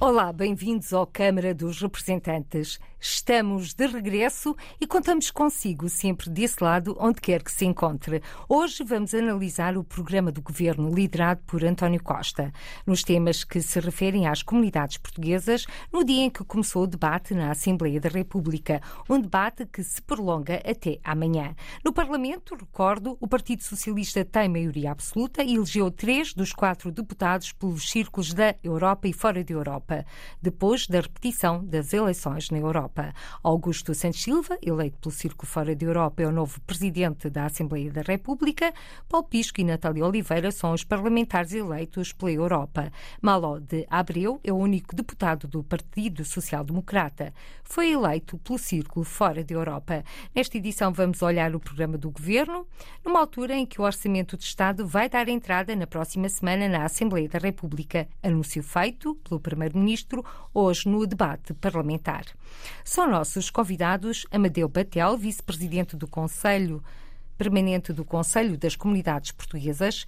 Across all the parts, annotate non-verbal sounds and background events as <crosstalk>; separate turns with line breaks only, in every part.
Olá, bem-vindos ao Câmara dos Representantes. Estamos de regresso e contamos consigo sempre desse lado, onde quer que se encontre. Hoje vamos analisar o programa do governo liderado por António Costa, nos temas que se referem às comunidades portuguesas, no dia em que começou o debate na Assembleia da República, um debate que se prolonga até amanhã. No Parlamento, recordo, o Partido Socialista tem maioria absoluta e elegeu três dos quatro deputados pelos círculos da Europa e fora da Europa, depois da repetição das eleições na Europa. Europa. Augusto Santos Silva, eleito pelo Círculo Fora da Europa, é o novo presidente da Assembleia da República. Paulo Pisco e Natália Oliveira são os parlamentares eleitos pela Europa. Maló de Abreu é o único deputado do Partido Social Democrata. Foi eleito pelo Círculo Fora da Europa. Nesta edição vamos olhar o programa do governo, numa altura em que o Orçamento de Estado vai dar entrada na próxima semana na Assembleia da República. Anúncio feito pelo Primeiro-Ministro hoje no debate parlamentar. São nossos convidados Amadeu Batel, vice-presidente do Conselho Permanente do Conselho das Comunidades Portuguesas,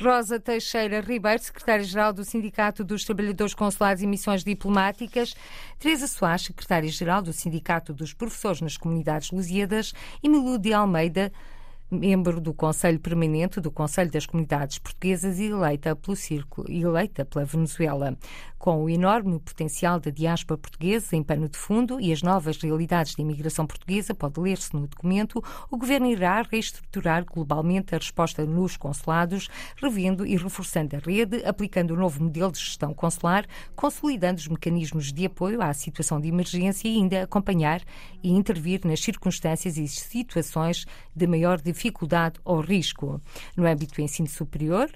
Rosa Teixeira Ribeiro, secretária-geral do Sindicato dos Trabalhadores Consulares e Missões Diplomáticas, Teresa Soares, secretária-geral do Sindicato dos Professores nas Comunidades Lusíadas e Milu de Almeida, membro do Conselho Permanente do Conselho das Comunidades Portuguesas e eleita pelo Círculo eleita pela Venezuela. Com o enorme potencial da diáspora portuguesa em pano de fundo e as novas realidades de imigração portuguesa, pode ler-se no documento, o Governo irá reestruturar globalmente a resposta nos consulados, revendo e reforçando a rede, aplicando o um novo modelo de gestão consular, consolidando os mecanismos de apoio à situação de emergência e ainda acompanhar e intervir nas circunstâncias e situações de maior dificuldade ou risco. No âmbito do ensino superior,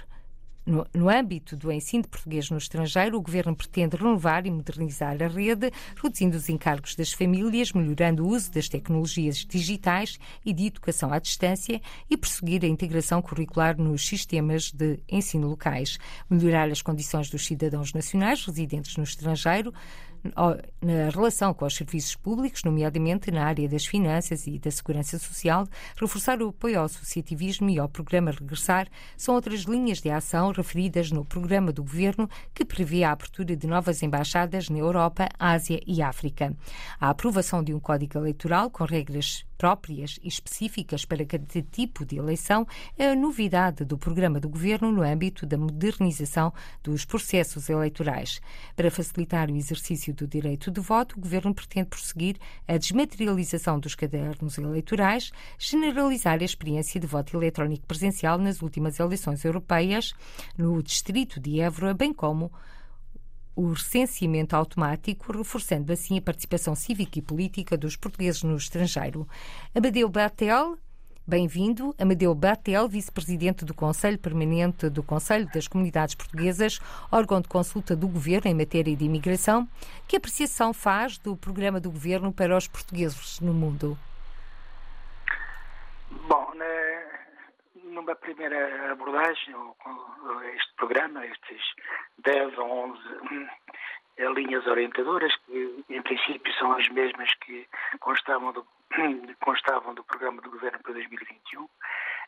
no, no, âmbito do ensino de português no estrangeiro, o Governo pretende renovar e modernizar a rede, reduzindo os encargos das famílias, melhorando o uso das tecnologias digitais e de educação à distância e prosseguir a integração curricular nos sistemas de ensino locais, melhorar as condições dos cidadãos nacionais residentes no estrangeiro, na relação com os serviços públicos, nomeadamente na área das finanças e da segurança social, reforçar o apoio ao associativismo e ao programa Regressar são outras linhas de ação referidas no programa do governo que prevê a abertura de novas embaixadas na Europa, Ásia e África. A aprovação de um código eleitoral com regras próprias e específicas para cada tipo de eleição é a novidade do programa do governo no âmbito da modernização dos processos eleitorais. Para facilitar o exercício do direito de voto, o governo pretende prosseguir a desmaterialização dos cadernos eleitorais, generalizar a experiência de voto eletrónico presencial nas últimas eleições europeias no distrito de Évora, bem como o recenseamento automático, reforçando assim a participação cívica e política dos portugueses no estrangeiro. Amadeu Batel, Bem-vindo, Amadeu Batel, vice-presidente do Conselho Permanente do Conselho das Comunidades Portuguesas, órgão de consulta do Governo em matéria de imigração. Que apreciação faz do programa do Governo para os portugueses no mundo?
Bom, numa primeira abordagem este programa, estes 10 ou 11 hum, linhas orientadoras, que em princípio são as mesmas que constavam do, constavam do programa do Governo para 2021.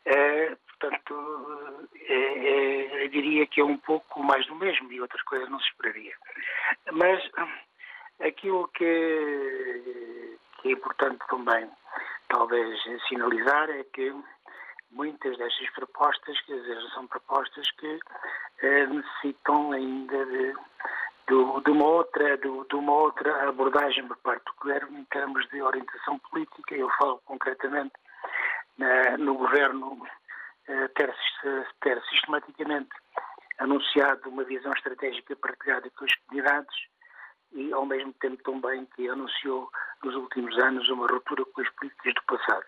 É, portanto, é, é, eu diria que é um pouco mais do mesmo e outras coisas não se esperaria. Mas hum, aquilo que, que é importante também, talvez, sinalizar é que muitas destas propostas, quer dizer, são propostas que eh, necessitam ainda de, de, de, uma outra, de, de, uma outra abordagem por parte do governo em termos de orientação política. Eu falo concretamente na, no governo eh, ter, ter sistematicamente anunciado uma visão estratégica partilhada com as comunidades e, ao mesmo tempo, também que anunciou nos últimos anos uma ruptura com as políticas do passado.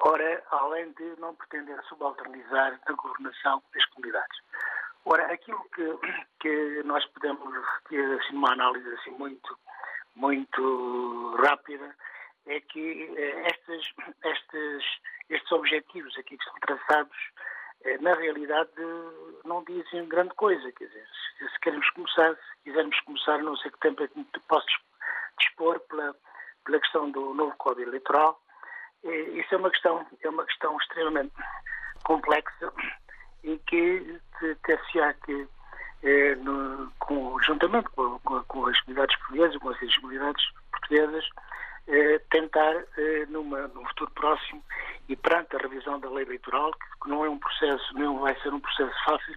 Ora, além de não pretender subalternizar a governação das comunidades. Ora, aquilo que, que nós podemos ter assim, uma análise assim, muito, muito rápida é que eh, estes, estes, estes objetivos aqui que são traçados, eh, na realidade, não dizem grande coisa. Quer dizer, se, queremos começar, se quisermos começar, não sei que tempo é que posso dispor para pela questão do novo Código Eleitoral. Isso é uma questão, é uma questão extremamente complexa e que ter-se-á que, eh, no, com, juntamente com, com, com, as comunidades portuguesas, com as comunidades portuguesas, eh, tentar, eh, numa, num futuro próximo e perante a revisão da lei eleitoral, que não é um processo, não vai ser um processo fácil,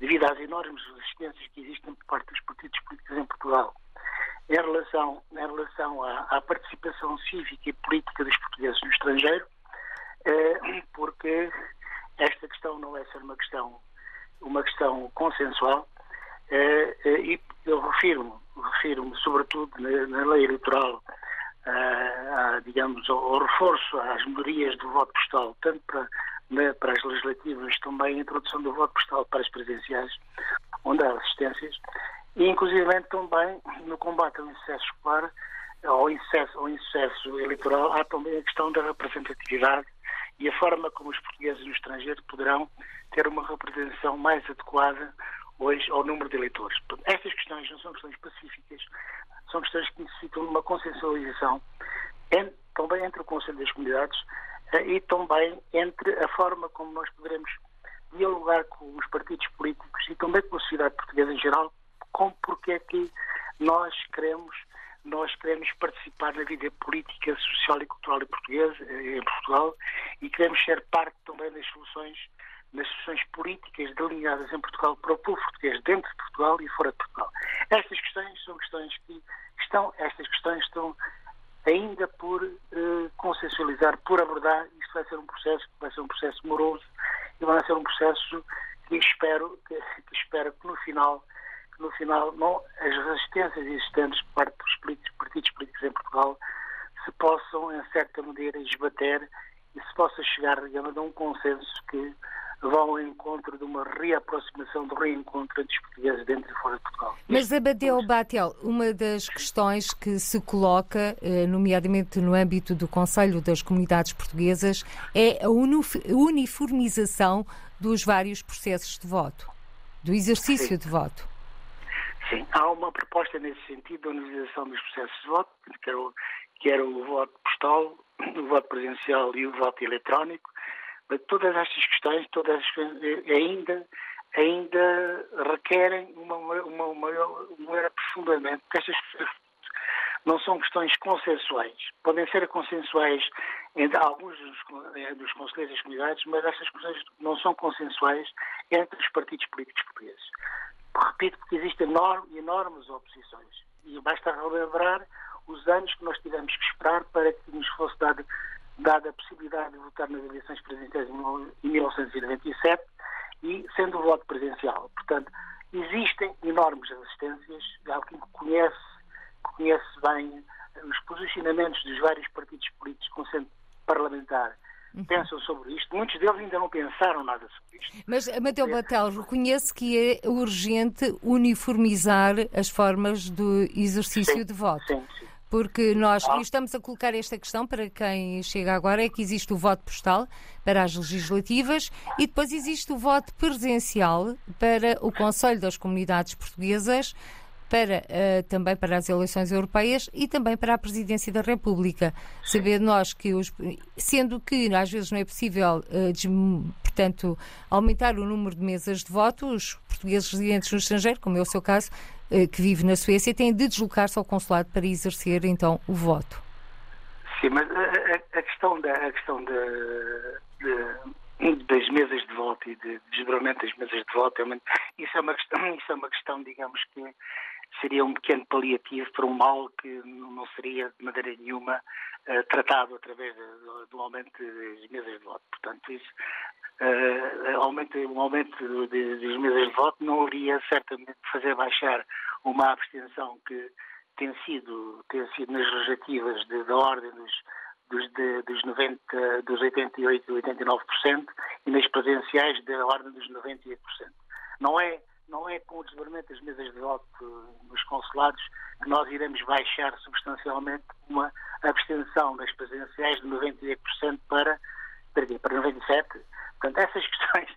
devido às enormes resistências que existem por parte dos partidos políticos em Portugal, em relação, em relação à, à participação cívica e política dos portugueses no estrangeiro, eh, porque esta questão não vai ser uma questão, uma questão consensual, eh, eh, e eu refiro-me, refiro-me sobretudo na, na lei eleitoral a, digamos, ao, reforço às melhorias do voto postal, tanto para, para as legislativas, também a introdução do voto postal para as presidenciais, onde há resistências, e inclusive também no combate ao insucesso escolar, ao insucesso, ao insucesso eleitoral, há também a questão da representatividade e a forma como os portugueses no estrangeiro poderão ter uma representação mais adequada hoje ao número de eleitores. Estas questões não são questões pacíficas, são questões que necessitam de uma consensualização en, também entre o Conselho das Comunidades eh, e também entre a forma como nós poderemos dialogar com os partidos políticos e também com a sociedade portuguesa em geral, como porque é que nós queremos nós queremos participar na vida política, social e cultural portuguesa, eh, em Portugal e queremos ser parte também das soluções nas soluções políticas delineadas em Portugal para o povo português dentro de Portugal e fora de Portugal. Estas questões são questões que estão, estas questões estão ainda por uh, consensualizar, por abordar. Isto vai ser um processo vai ser um processo moroso e vai ser um processo que espero que, que espero que no final no final não as resistências existentes por parte dos políticos, partidos políticos em Portugal se possam em certa medida esbater e se possa chegar digamos a um consenso que vão ao encontro de uma reaproximação, do reencontro entre os portugueses dentro e fora de Portugal.
Mas, Abadeu Batel, uma das questões que se coloca, eh, nomeadamente no âmbito do Conselho das Comunidades Portuguesas, é a uniformização dos vários processos de voto, do exercício Sim. de voto.
Sim, há uma proposta nesse sentido da uniformização dos processos de voto, que era o, que era o voto postal, o voto presencial e o voto eletrónico, todas estas questões, todas as questões eh, ainda, ainda requerem uma, uma, uma, um maior aprofundamento, porque estas não são questões consensuais. Podem ser consensuais entre alguns dos, dos conselheiros das comunidades, mas estas questões não são consensuais entre os partidos políticos. Repito, porque existem enorme, enormes oposições. E basta relembrar os anos que nós tivemos que esperar para que nos fosse dado dada a possibilidade de votar nas eleições presidenciais em 1997 e sendo o voto presencial. Portanto, existem enormes resistências. Alguém que conhece, conhece bem os posicionamentos dos vários partidos políticos com centro parlamentar. Pensam sobre isto. Muitos deles ainda não pensaram nada sobre isto.
Mas, Mateu Batel, reconhece que é urgente uniformizar as formas do exercício
sim,
de voto.
Sim, sim.
Porque nós ah. estamos a colocar esta questão para quem chega agora, é que existe o voto postal para as legislativas e depois existe o voto presencial para o Conselho das Comunidades Portuguesas, para, uh, também para as eleições europeias e também para a presidência da República. Saber nós que, os, sendo que às vezes não é possível, uh, des, portanto, aumentar o número de mesas de voto, os portugueses residentes no estrangeiro, como é o seu caso, eh, que vive na Suécia tem de deslocar-se ao consulado para exercer então o voto.
Sim, mas a, a questão da a questão de, das mesas de voto e de desdobramento das mesas de voto é isso é uma questão isso é uma questão digamos que seria um pequeno paliativo para um mal que não seria de maneira nenhuma uh, tratado através do, aumento das mesas de voto. Portanto, isso uh, aumento, um aumento das mesas de voto não iria certamente fazer baixar uma abstenção que tem sido, tem sido nas legislativas da ordem dos, dos, de, dos, 90, dos 88% e 89% e nas presenciais da ordem dos 98%. Não é, não é com o desdobramento das mesas de voto nos consulados que nós iremos baixar substancialmente uma abstenção das presenciais de 98% para, para 97%. Portanto, essas <laughs> questões,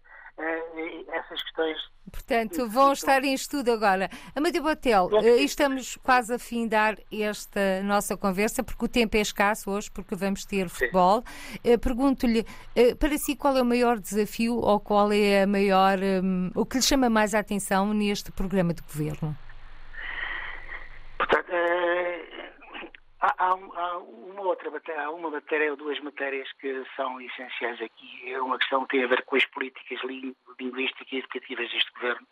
essas questões.
Portanto, vão estar em estudo agora. Amadeu Botel, uh, estamos quase a findar esta nossa conversa, porque o tempo é escasso hoje, porque vamos ter futebol. Uh, Pergunto-lhe, para si, qual é o maior desafio ou qual é a maior, um, o que lhe chama mais a atenção neste programa de governo?
Portanto, há, há, uma outra há uma matéria ou duas matérias que são essenciais aqui. É uma questão que tem a ver com as políticas linguísticas e educativas deste governo,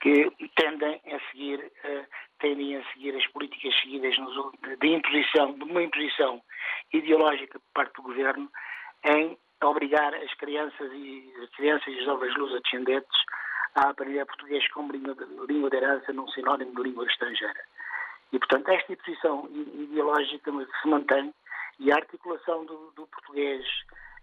que tendem a seguir, uh, tendem a seguir as políticas seguidas nos, de imposição, de uma imposição ideológica por parte do governo em obrigar as crianças e as crianças e os jovens luso-descendentes a aprender português como de, língua de herança num sinónimo de língua estrangeira. E, portanto, esta posição ideológica se mantém e a articulação do, do português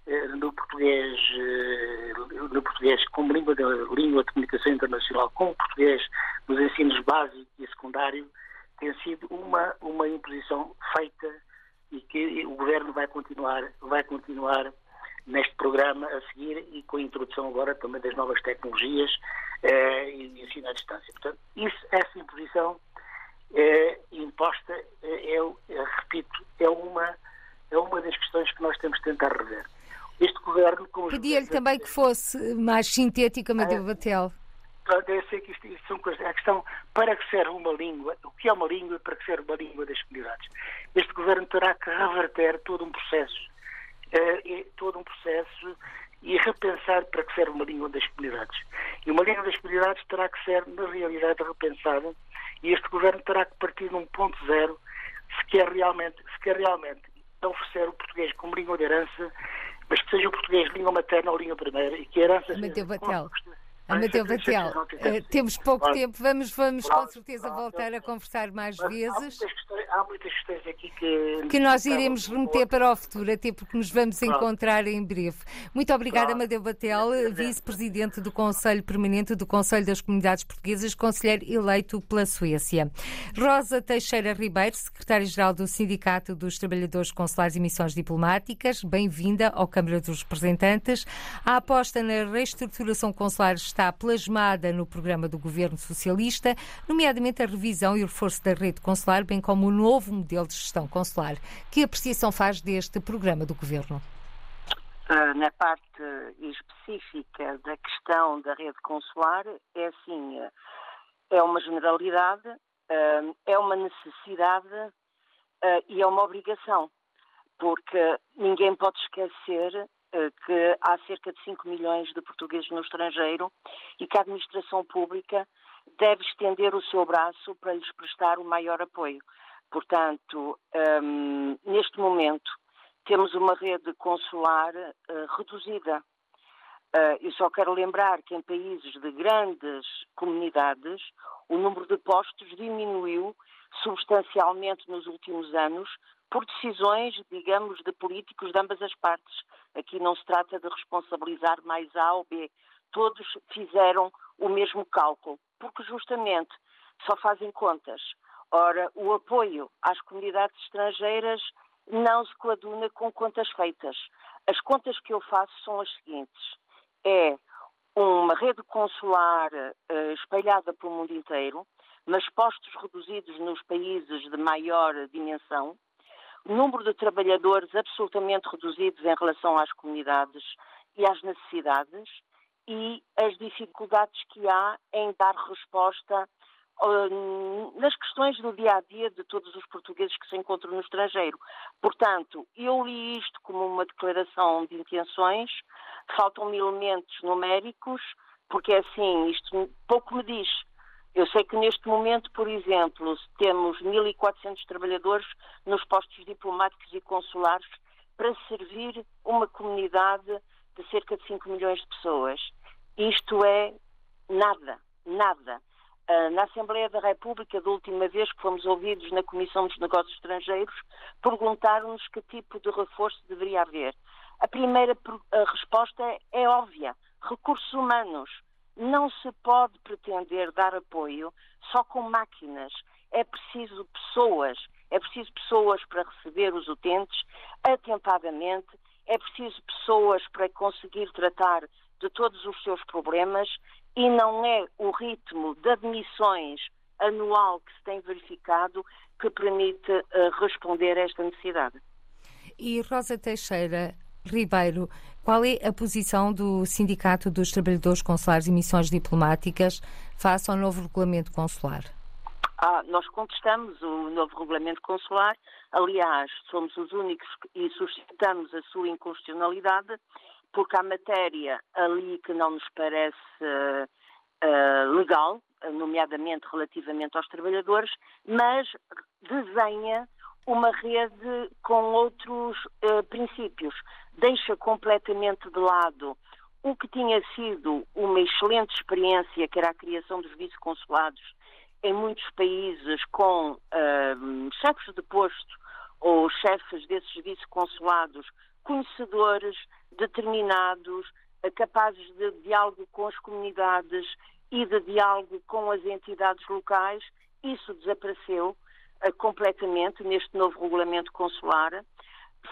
eh, do português, eh, do português como língua de, língua de comunicação internacional, como português nos ensinos básico e secundário, tem sido uma, uma imposição feita e que o governo vai continuar, vai continuar neste programa a seguir e com a introdução agora também das novas tecnologias eh, e ensino à distância. Portanto, isso, essa imposição é, imposta, é, é, repito, é uma, é uma das questões que nós temos de tentar rever. Este governo.
Pedia-lhe também que fosse mais sintética, Amadeu é, Batel.
Eu sei que isto, isto são coisas. A questão, para que serve uma língua, o que é uma língua e para que serve uma língua das comunidades? Este governo terá que reverter todo um processo, eh, todo um processo e repensar para que serve uma língua das comunidades. E uma língua das comunidades terá que ser, na realidade, repensada e este governo terá que partir de um ponto zero se quer realmente, se quer realmente oferecer o português como língua de herança, mas que seja o português língua materna ou língua primeira e que a herança...
Mateu Batel. Amadeu Batel, uh, temos pouco claro. tempo, vamos, vamos claro. com certeza voltar a conversar mais vezes. Há
muitas, questões, há muitas questões aqui que.
Que nós iremos remeter para o futuro, até porque nos vamos claro. encontrar em breve. Muito obrigada, Amadeu Batel, vice-presidente do Conselho Permanente do Conselho das Comunidades Portuguesas, conselheiro eleito pela Suécia. Rosa Teixeira Ribeiro, secretária-geral do Sindicato dos Trabalhadores Consulares e Missões Diplomáticas, bem-vinda ao Câmara dos Representantes. A aposta na reestruturação consular está está plasmada no programa do governo socialista, nomeadamente a revisão e o reforço da rede consular, bem como o novo modelo de gestão consular. Que apreciação faz deste programa do governo?
Uh, na parte específica da questão da rede consular, é assim, é uma generalidade, uh, é uma necessidade uh, e é uma obrigação, porque ninguém pode esquecer que há cerca de 5 milhões de portugueses no estrangeiro e que a administração pública deve estender o seu braço para lhes prestar o maior apoio. Portanto, um, neste momento, temos uma rede consular uh, reduzida. Uh, eu só quero lembrar que em países de grandes comunidades, o número de postos diminuiu substancialmente nos últimos anos por decisões, digamos, de políticos de ambas as partes. Aqui não se trata de responsabilizar mais A ou B. Todos fizeram o mesmo cálculo, porque justamente só fazem contas. Ora, o apoio às comunidades estrangeiras não se coaduna com contas feitas. As contas que eu faço são as seguintes: é uma rede consular uh, espalhada pelo mundo inteiro, mas postos reduzidos nos países de maior dimensão, número de trabalhadores absolutamente reduzidos em relação às comunidades e às necessidades e as dificuldades que há em dar resposta uh, nas questões do dia a dia de todos os portugueses que se encontram no estrangeiro. Portanto, eu li isto como uma declaração de intenções, faltam-me elementos numéricos, porque é assim, isto pouco me diz. Eu sei que neste momento, por exemplo, temos 1.400 trabalhadores nos postos diplomáticos e consulares para servir uma comunidade de cerca de 5 milhões de pessoas. Isto é nada, nada. Ah, na Assembleia da República, da última vez que fomos ouvidos na Comissão dos Negócios Estrangeiros, perguntaram-nos que tipo de reforço deveria haver. A primeira resposta é óbvia: recursos humanos. Não se pode pretender dar apoio só com máquinas. É preciso pessoas, é preciso pessoas para receber os utentes atempadamente, é preciso pessoas para conseguir tratar de todos os seus problemas e não é o ritmo de admissões anual que se tem verificado que permite uh, responder a esta necessidade.
E Rosa Teixeira Ribeiro, qual é a posição do Sindicato dos Trabalhadores Consulares e Missões Diplomáticas face ao novo regulamento consular?
Ah, nós contestamos o novo regulamento consular. Aliás, somos os únicos e suscitamos a sua inconstitucionalidade, porque há matéria ali que não nos parece uh, legal, nomeadamente relativamente aos trabalhadores, mas desenha uma rede com outros uh, princípios. Deixa completamente de lado o que tinha sido uma excelente experiência, que era a criação dos vice-consulados em muitos países com uh, chefes de posto ou chefes desses vice-consulados conhecedores, determinados, uh, capazes de diálogo com as comunidades e de diálogo com as entidades locais. Isso desapareceu completamente neste novo regulamento consular.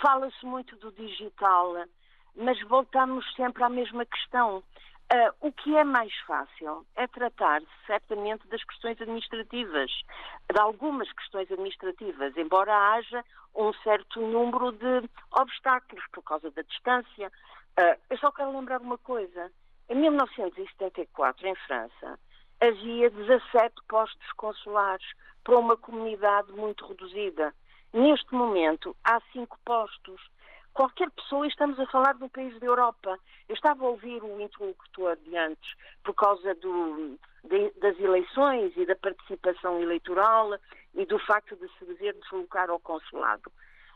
Fala-se muito do digital, mas voltamos sempre à mesma questão. Uh, o que é mais fácil é tratar certamente das questões administrativas, de algumas questões administrativas, embora haja um certo número de obstáculos por causa da distância. Uh, eu só quero lembrar uma coisa. Em 1974, em França, havia 17 postos consulares para uma comunidade muito reduzida. Neste momento, há cinco postos qualquer pessoa, estamos a falar de um país da Europa. Eu estava a ouvir o interlocutor de antes, por causa do, de, das eleições e da participação eleitoral e do facto de se dever deslocar ao consulado.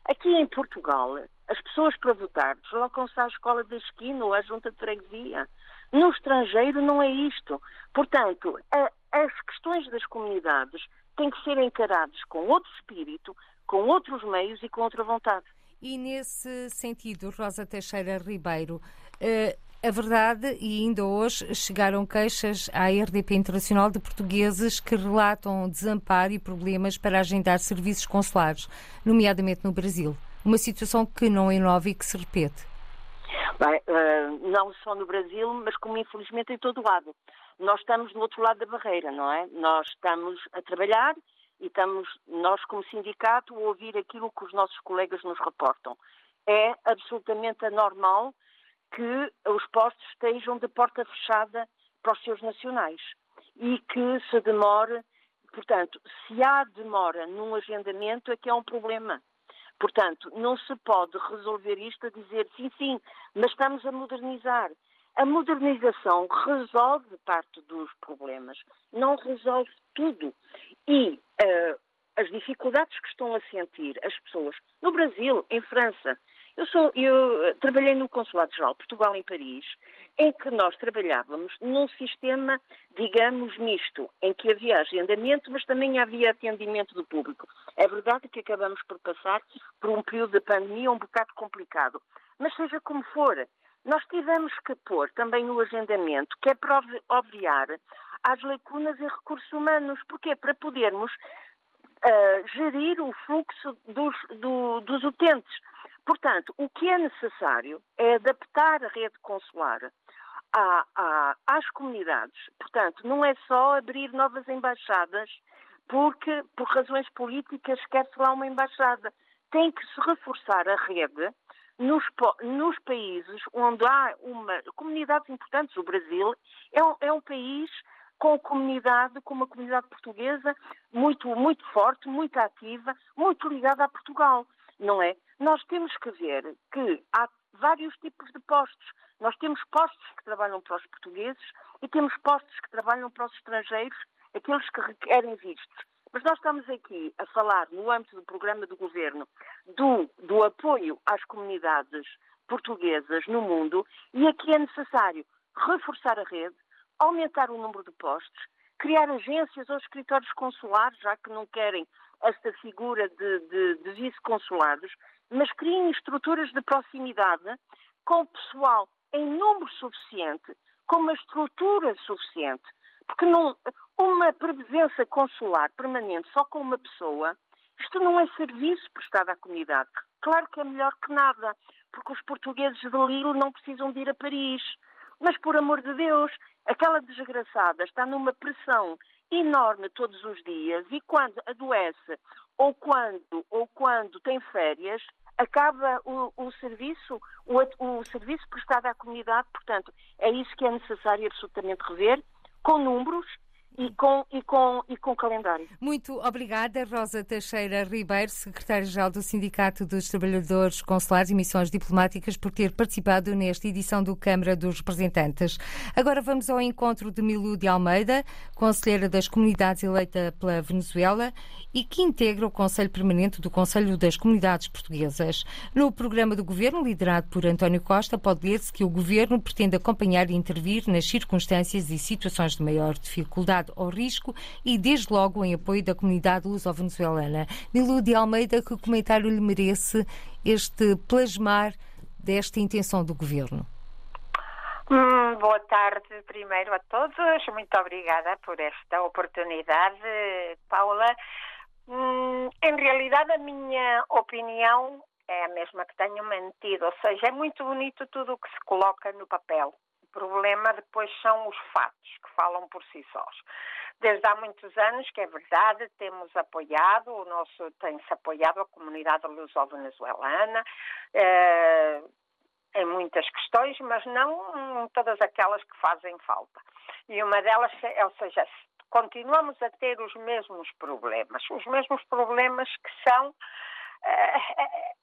Aqui em Portugal, as pessoas para votar deslocam-se à escola da esquina ou à junta de freguesia. No estrangeiro não é isto. Portanto, a, as questões das comunidades têm que ser encaradas com outro espírito, com outros meios e com outra vontade.
E nesse sentido, Rosa Teixeira Ribeiro, uh, a verdade, e ainda hoje chegaram queixas à RDP Internacional de portugueses que relatam desamparo e problemas para agendar serviços consulares, nomeadamente no Brasil. Uma situação que não é nova e que se repete.
Bem, uh, não só no Brasil, mas como infelizmente em todo o lado. Nós estamos do outro lado da barreira, não é? Nós estamos a trabalhar e estamos, nós como sindicato, a ouvir aquilo que os nossos colegas nos reportam. É absolutamente anormal que os postos estejam de porta fechada para os seus nacionais e que se demore, portanto, se há demora num agendamento é que é um problema. Portanto, não se pode resolver isto a dizer sim, sim, mas estamos a modernizar. A modernização resolve parte dos problemas, não resolve tudo. E uh, as dificuldades que estão a sentir as pessoas no Brasil, em França. Eu, sou, eu trabalhei no Consulado-Geral de Portugal em Paris, em que nós trabalhávamos num sistema, digamos, misto, em que havia agendamento, mas também havia atendimento do público. É verdade que acabamos por passar por um período de pandemia um bocado complicado, mas seja como for, nós tivemos que pôr também o agendamento, que é para obviar às lacunas em recursos humanos. Porquê? Para podermos uh, gerir o fluxo dos, do, dos utentes. Portanto, o que é necessário é adaptar a rede consular à, à, às comunidades. Portanto, não é só abrir novas embaixadas porque, por razões políticas, quer-se lá uma embaixada. Tem que se reforçar a rede nos, nos, países onde há uma, comunidades importantes. O Brasil é um, é um país com comunidade, com uma comunidade portuguesa muito, muito forte, muito ativa, muito ligada a Portugal, não é? Nós temos que ver que há vários tipos de postos. Nós temos postos que trabalham para os portugueses e temos postos que trabalham para os estrangeiros, aqueles que requerem vistos. Mas nós estamos aqui a falar, no âmbito do programa do governo, do, do apoio às comunidades portuguesas no mundo e aqui é necessário reforçar a rede, aumentar o número de postos, criar agências ou escritórios consulares, já que não querem esta figura de, de, de vice-consulados, mas criem estruturas de proximidade com pessoal em número suficiente, com uma estrutura suficiente. Porque não, uma presença consular permanente só com uma pessoa, isto não é serviço prestado à comunidade. Claro que é melhor que nada, porque os portugueses de Lille não precisam de ir a Paris Mas, por amor de Deus, aquela desgraçada está numa pressão enorme todos os dias e quando adoece ou quando, ou quando tem férias, acaba o, o serviço, o, o serviço prestado à comunidade. Portanto, é isso que é necessário absolutamente rever, com números, e com, e, com, e com calendário.
Muito obrigada, Rosa Teixeira Ribeiro, secretária-geral do Sindicato dos Trabalhadores Consulares e Missões Diplomáticas, por ter participado nesta edição do Câmara dos Representantes. Agora vamos ao encontro de Milu de Almeida, conselheira das comunidades eleita pela Venezuela e que integra o Conselho Permanente do Conselho das Comunidades Portuguesas. No programa do Governo, liderado por António Costa, pode ler-se que o Governo pretende acompanhar e intervir nas circunstâncias e situações de maior dificuldade ao risco e, desde logo, em apoio da comunidade luso-venezuelana. Nilu de Almeida, que comentário lhe merece este plasmar desta intenção do Governo?
Hum, boa tarde primeiro a todos. Muito obrigada por esta oportunidade, Paula. Hum, em realidade, a minha opinião é a mesma que tenho mantido, ou seja, é muito bonito tudo o que se coloca no papel problema depois são os fatos que falam por si sós. Desde há muitos anos, que é verdade, temos apoiado, o nosso tem-se apoiado a comunidade luso-venezuelana, eh, em muitas questões, mas não todas aquelas que fazem falta. E uma delas, é, ou seja, continuamos a ter os mesmos problemas, os mesmos problemas que são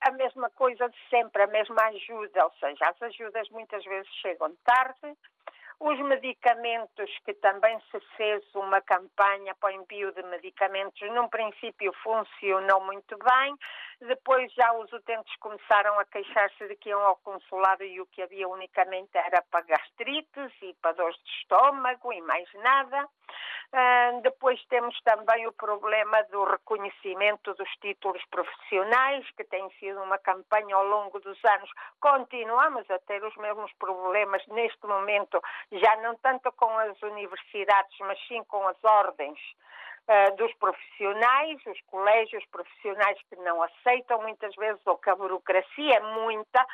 a mesma coisa de sempre, a mesma ajuda, ou seja, as ajudas muitas vezes chegam tarde, os medicamentos, que também se fez uma campanha para o envio de medicamentos, num princípio funcionou muito bem, depois já os utentes começaram a queixar-se de que iam ao consulado e o que havia unicamente era para gastrites e para dores de estômago e mais nada. Uh, depois temos também o problema do reconhecimento dos títulos profissionais, que tem sido uma campanha ao longo dos anos. Continuamos a ter os mesmos problemas neste momento, já não tanto com as universidades, mas sim com as ordens uh, dos profissionais, os colégios profissionais que não aceitam muitas vezes, ou que a burocracia é muita,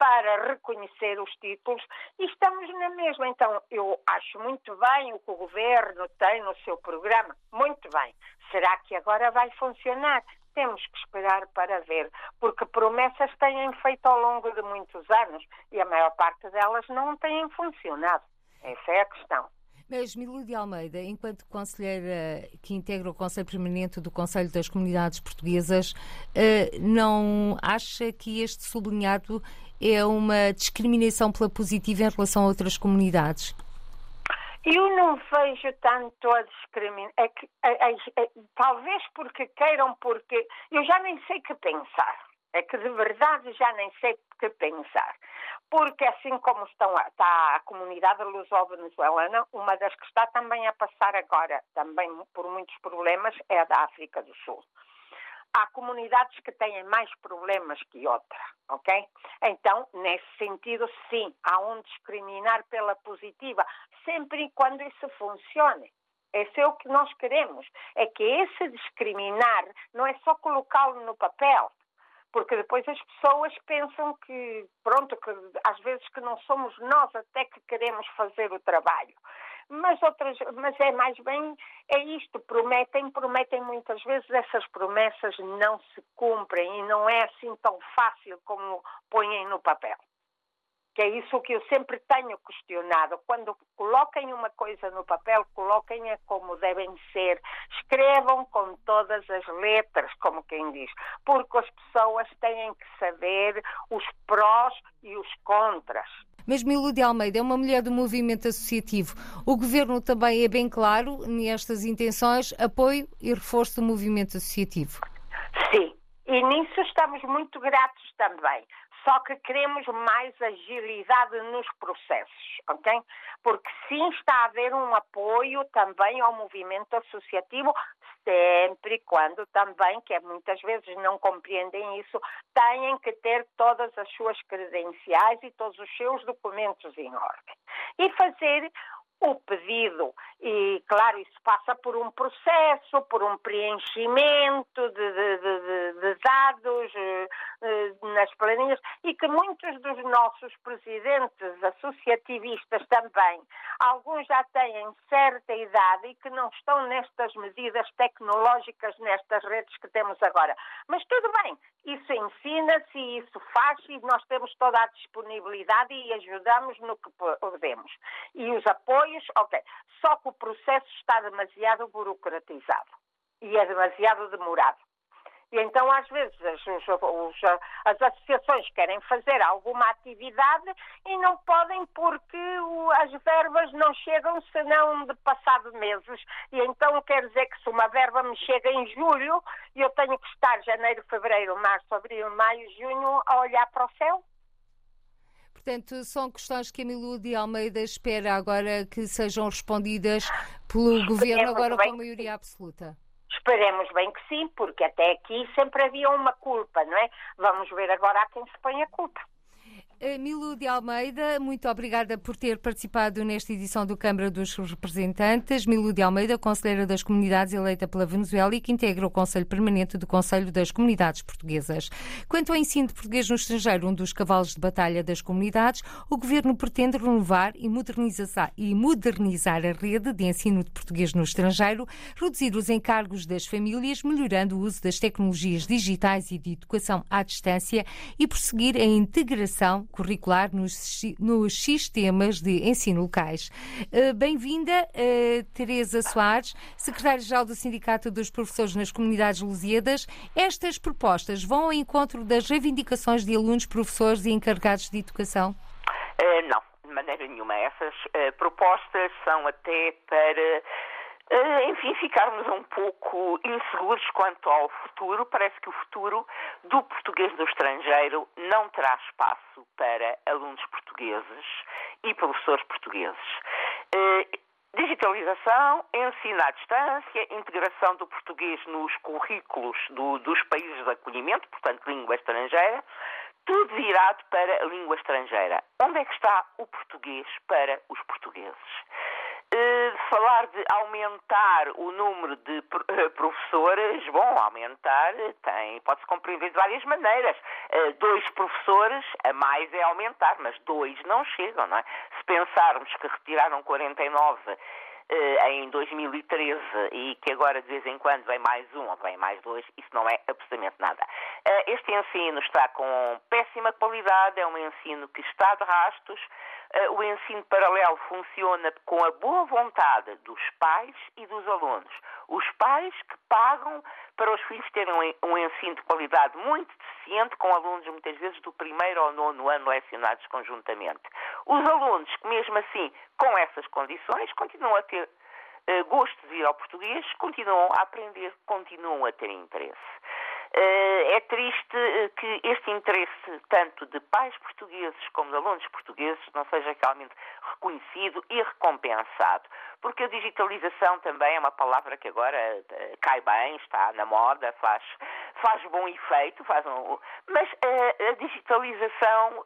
para reconhecer os títulos e estamos na mesma. Então, eu acho muito bem o que o governo tem no seu programa. Muito bem. Será que agora vai funcionar? Temos que esperar para ver, porque promessas têm feito ao longo de muitos anos e a maior parte delas não têm funcionado. Essa é a questão.
Mas Milu Almeida, enquanto conselheira que integra o Conselho Permanente do Conselho das Comunidades Portuguesas, eh, não acha que este sublinhado é uma discriminação pela positiva em relação a outras comunidades?
Eu não vejo tanto a discriminação. É é, é, é, talvez porque queiram, porque eu já nem sei que pensar. É que de verdade já nem sei que pensar. Porque assim como estão, está a comunidade luso-venezuelana, uma das que está também a passar agora, também por muitos problemas, é a da África do Sul. Há comunidades que têm mais problemas que outras, ok? Então, nesse sentido, sim, há um discriminar pela positiva, sempre e quando isso funcione. Esse é o que nós queremos. É que esse discriminar não é só colocá-lo no papel, porque depois as pessoas pensam que, pronto, que às vezes que não somos nós até que queremos fazer o trabalho. Mas outras, mas é mais bem, é isto, prometem, prometem muitas vezes, essas promessas não se cumprem e não é assim tão fácil como põem no papel que é isso que eu sempre tenho questionado. Quando coloquem uma coisa no papel, coloquem-a como devem ser. Escrevam com todas as letras, como quem diz, porque as pessoas têm que saber os prós e os contras.
Mas Milu de Almeida é uma mulher do movimento associativo. O governo também é bem claro nestas intenções, apoio e reforço do movimento associativo.
Sim, e nisso estamos muito gratos também. Só que queremos mais agilidade nos processos, ok? Porque sim está a haver um apoio também ao movimento associativo, sempre quando também, que é muitas vezes não compreendem isso, têm que ter todas as suas credenciais e todos os seus documentos em ordem. E fazer o pedido. E, claro, isso passa por um processo, por um preenchimento de, de, de, de dados eh, eh, nas planilhas e que muitos dos nossos presidentes associativistas também, alguns já têm certa idade e que não estão nestas medidas tecnológicas, nestas redes que temos agora. Mas tudo bem, isso ensina-se e isso faz e nós temos toda a disponibilidade e ajudamos no que podemos. E os apoios, ok. Só que o processo está demasiado burocratizado e é demasiado demorado. E então, às vezes, as, as, associações querem fazer alguma atividade e não podem porque as verbas não chegam senão de passado meses. E então quer dizer que se uma verba me chega em julho, eu tenho que estar janeiro, fevereiro, março, abril, maio, junho a olhar para o céu?
Portanto, são questões que a Milu de Almeida espera agora que sejam respondidas pelo Governo, agora com maioria absoluta.
Esperemos bem que sim, porque até aqui sempre havia uma culpa, não é? Vamos ver agora a quem se põe a culpa.
Milu de Almeida, muito obrigada por ter participado nesta edição do Câmara dos Representantes. Milu de Almeida, Conselheira das Comunidades eleita pela Venezuela e que integra o Conselho Permanente do Conselho das Comunidades Portuguesas. Quanto ao ensino de português no estrangeiro, um dos cavalos de batalha das comunidades, o Governo pretende renovar e modernizar, e modernizar a rede de ensino de português no estrangeiro, reduzir os encargos das famílias, melhorando o uso das tecnologias digitais e de educação à distância e prosseguir a integração curricular nos, nos sistemas de ensino locais. Uh, Bem-vinda, uh, Teresa Soares, secretária-geral do Sindicato dos Professores nas Comunidades Lusíadas. Estas propostas vão ao encontro das reivindicações de alunos, professores e encarregados de educação?
Uh, não, de maneira nenhuma. Essas propostas são até para eh, enfim, ficarmos um pouco inseguros quanto ao futuro. Parece que o futuro do português no estrangeiro não terá espaço para alunos portugueses e professores portugueses. Eh, digitalização, ensino à distância, integração do português nos currículos do, dos países de acolhimento, portanto, língua estrangeira, tudo virado para a língua estrangeira. Onde é que está o português para os portugueses? Uh, falar de aumentar o número de uh, professores, bom, aumentar tem, pode-se compreender de várias maneiras. Dois professores a mais é aumentar, mas dois não chegam, não é? Se pensarmos que retiraram 49 em 2013 e que agora de vez em quando vem mais um ou vem mais dois, isso não é absolutamente nada. Este ensino está com péssima qualidade, é um ensino que está de rastos, eh, o ensino paralelo funciona com a boa vontade dos pais e dos alunos. Os pais que pagam para os filhos terem um ensino de qualidade muito deficiente, com alunos muitas vezes do primeiro ou nono ano lecionados conjuntamente. Os alunos que, mesmo assim, com essas condições, continuam a ter uh, gosto de vir ao português, continuam a aprender, continuam a ter interesse. Eh, é triste eh, que este interesse, tanto de pais portugueses como de alunos portugueses, não seja realmente reconhecido e recompensado. Porque a digitalização também é uma palavra que agora eh, cai bem, está na moda, faz, faz bom efeito, faz um... mas a, a digitalização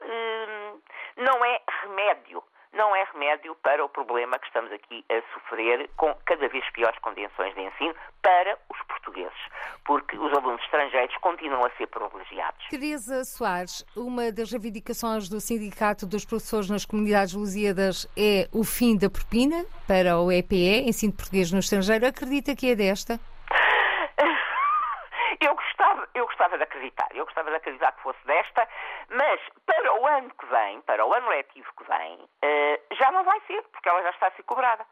não é remédio não é remédio para o problema que estamos aqui a sofrer com cada vez piores condições de ensino para os portugueses, porque os alunos estrangeiros continuam a ser privilegiados.
Teresa Soares, uma das reivindicações do Sindicato dos Professores nas Comunidades Lusíadas é o fim da propina para o EPE, ensino português no estrangeiro. Acredita que é desta?
Eu gostava, de acreditar, eu gostava de acreditar que fosse desta, mas para o ano que vem, para o ano letivo que vem, uh, já não vai ser, porque ela já está a ser cobrada.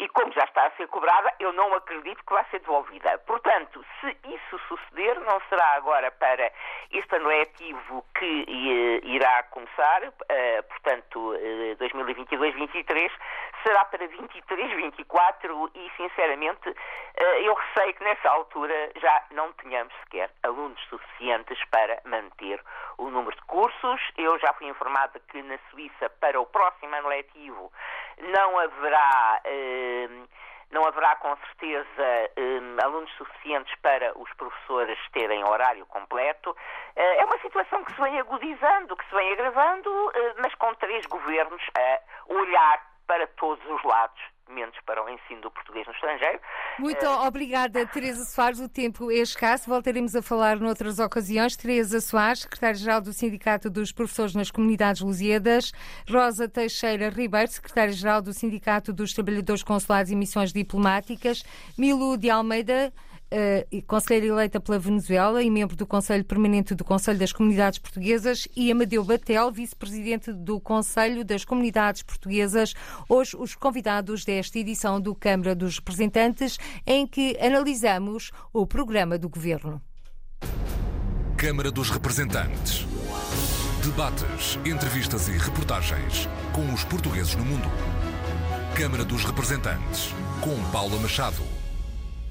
E como já está a ser cobrada, eu não acredito que vai ser devolvida. Portanto, se isso suceder, não será agora para este ano letivo que uh, irá começar, uh, portanto, 2022-23, será para 23, 24 e, sinceramente, eh, eu receio que nessa altura já não tenhamos sequer alunos suficientes para manter o número de cursos. Eu já fui informada que na Suíça, para o próximo ano letivo, não haverá. Eh, não haverá com certeza eh, alunos suficientes para os professores terem horário completo. é uma situação que se vem agudizando, que se vem agravando, mas com três governos a olhar para todos os lados, menos para o ensino do português no estrangeiro.
Muito uh... obrigada, Teresa Soares. O tempo é escasso. Voltaremos a falar noutras ocasiões. Teresa Soares, secretária-geral do Sindicato dos Professores nas Comunidades Lusíadas. Rosa Teixeira Ribeiro, secretária-geral do Sindicato dos Trabalhadores Consulares e Missões Diplomáticas. Milu de Almeida, uh, conselheira eleita pela Venezuela e membro do Conselho Permanente do Conselho das Comunidades Portuguesas, e Amadeu Batel, vice-presidente do Conselho das Comunidades Portuguesas, hoje os convidados desta edição do Câmara dos Representantes, em que analisamos o programa do Governo.
Câmara dos Representantes. Debates, entrevistas e reportagens com os portugueses no mundo. Câmara dos Representantes, com Paula Machado.